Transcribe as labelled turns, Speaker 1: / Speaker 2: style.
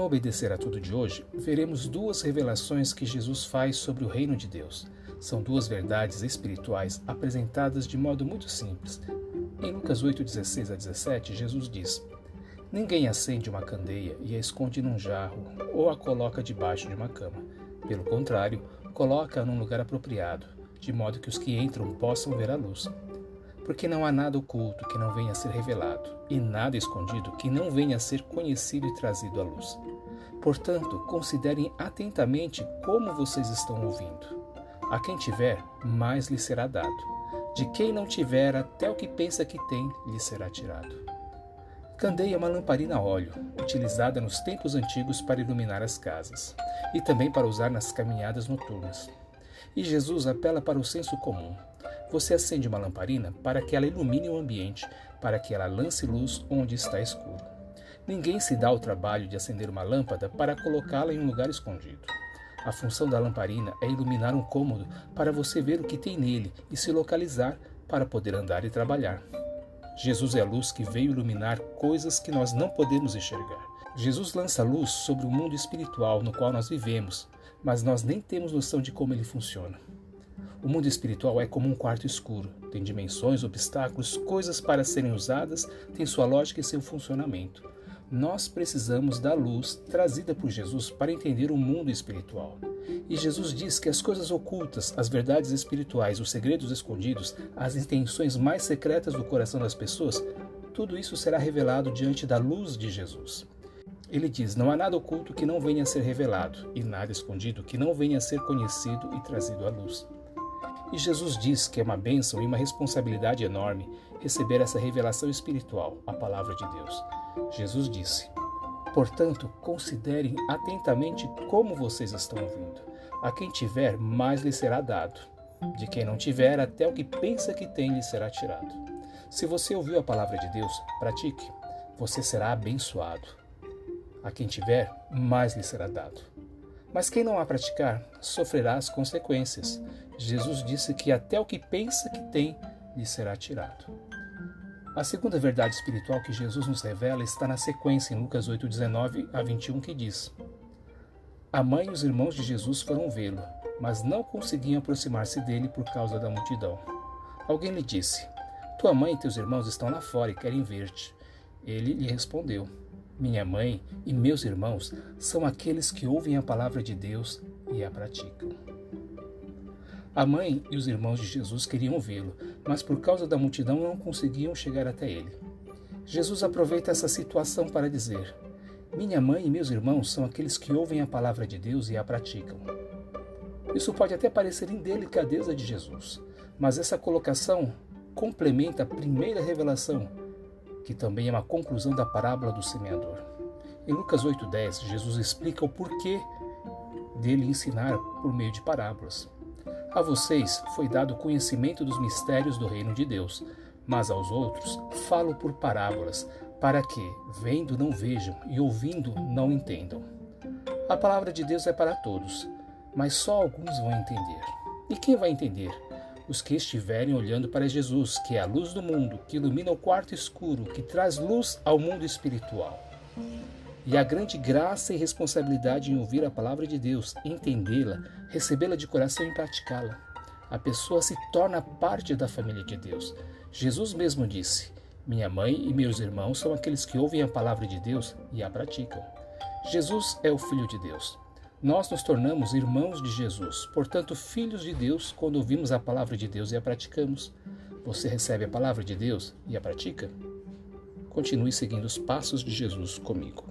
Speaker 1: No Obedecer a Tudo de hoje, veremos duas revelações que Jesus faz sobre o reino de Deus. São duas verdades espirituais apresentadas de modo muito simples. Em Lucas 8, 16 a 17, Jesus diz: Ninguém acende uma candeia e a esconde num jarro ou a coloca debaixo de uma cama. Pelo contrário, coloca-a num lugar apropriado, de modo que os que entram possam ver a luz. Porque não há nada oculto que não venha a ser revelado, e nada escondido que não venha a ser conhecido e trazido à luz. Portanto, considerem atentamente como vocês estão ouvindo. A quem tiver, mais lhe será dado. De quem não tiver, até o que pensa que tem, lhe será tirado. Candeia é uma lamparina a óleo, utilizada nos tempos antigos para iluminar as casas, e também para usar nas caminhadas noturnas. E Jesus apela para o senso comum. Você acende uma lamparina para que ela ilumine o ambiente, para que ela lance luz onde está escuro. Ninguém se dá o trabalho de acender uma lâmpada para colocá-la em um lugar escondido. A função da lamparina é iluminar um cômodo para você ver o que tem nele e se localizar para poder andar e trabalhar. Jesus é a luz que veio iluminar coisas que nós não podemos enxergar. Jesus lança luz sobre o mundo espiritual no qual nós vivemos, mas nós nem temos noção de como ele funciona. O mundo espiritual é como um quarto escuro, tem dimensões, obstáculos, coisas para serem usadas, tem sua lógica e seu funcionamento. Nós precisamos da luz trazida por Jesus para entender o mundo espiritual. E Jesus diz que as coisas ocultas, as verdades espirituais, os segredos escondidos, as intenções mais secretas do coração das pessoas, tudo isso será revelado diante da luz de Jesus. Ele diz: Não há nada oculto que não venha a ser revelado, e nada escondido que não venha a ser conhecido e trazido à luz. E Jesus diz que é uma bênção e uma responsabilidade enorme receber essa revelação espiritual, a palavra de Deus. Jesus disse: Portanto, considerem atentamente como vocês estão ouvindo. A quem tiver, mais lhe será dado. De quem não tiver, até o que pensa que tem lhe será tirado. Se você ouviu a palavra de Deus, pratique. Você será abençoado. A quem tiver, mais lhe será dado. Mas quem não a praticar, sofrerá as consequências. Jesus disse que até o que pensa que tem lhe será tirado. A segunda verdade espiritual que Jesus nos revela está na sequência em Lucas 8, 19 a 21, que diz: A mãe e os irmãos de Jesus foram vê-lo, mas não conseguiam aproximar-se dele por causa da multidão. Alguém lhe disse: Tua mãe e teus irmãos estão lá fora e querem ver-te. Ele lhe respondeu: minha mãe e meus irmãos são aqueles que ouvem a palavra de Deus e a praticam. A mãe e os irmãos de Jesus queriam vê-lo, mas por causa da multidão não conseguiam chegar até ele. Jesus aproveita essa situação para dizer: Minha mãe e meus irmãos são aqueles que ouvem a palavra de Deus e a praticam. Isso pode até parecer indelicadeza de Jesus, mas essa colocação complementa a primeira revelação que também é uma conclusão da parábola do semeador. Em Lucas 8,10, Jesus explica o porquê dele ensinar por meio de parábolas. A vocês foi dado conhecimento dos mistérios do reino de Deus, mas aos outros falo por parábolas, para que, vendo, não vejam e ouvindo, não entendam. A palavra de Deus é para todos, mas só alguns vão entender. E quem vai entender? Os que estiverem olhando para Jesus, que é a luz do mundo, que ilumina o quarto escuro, que traz luz ao mundo espiritual. E a grande graça e responsabilidade em ouvir a palavra de Deus, entendê-la, recebê-la de coração e praticá-la. A pessoa se torna parte da família de Deus. Jesus mesmo disse: Minha mãe e meus irmãos são aqueles que ouvem a palavra de Deus e a praticam. Jesus é o Filho de Deus. Nós nos tornamos irmãos de Jesus, portanto, filhos de Deus, quando ouvimos a palavra de Deus e a praticamos. Você recebe a palavra de Deus e a pratica? Continue seguindo os passos de Jesus comigo.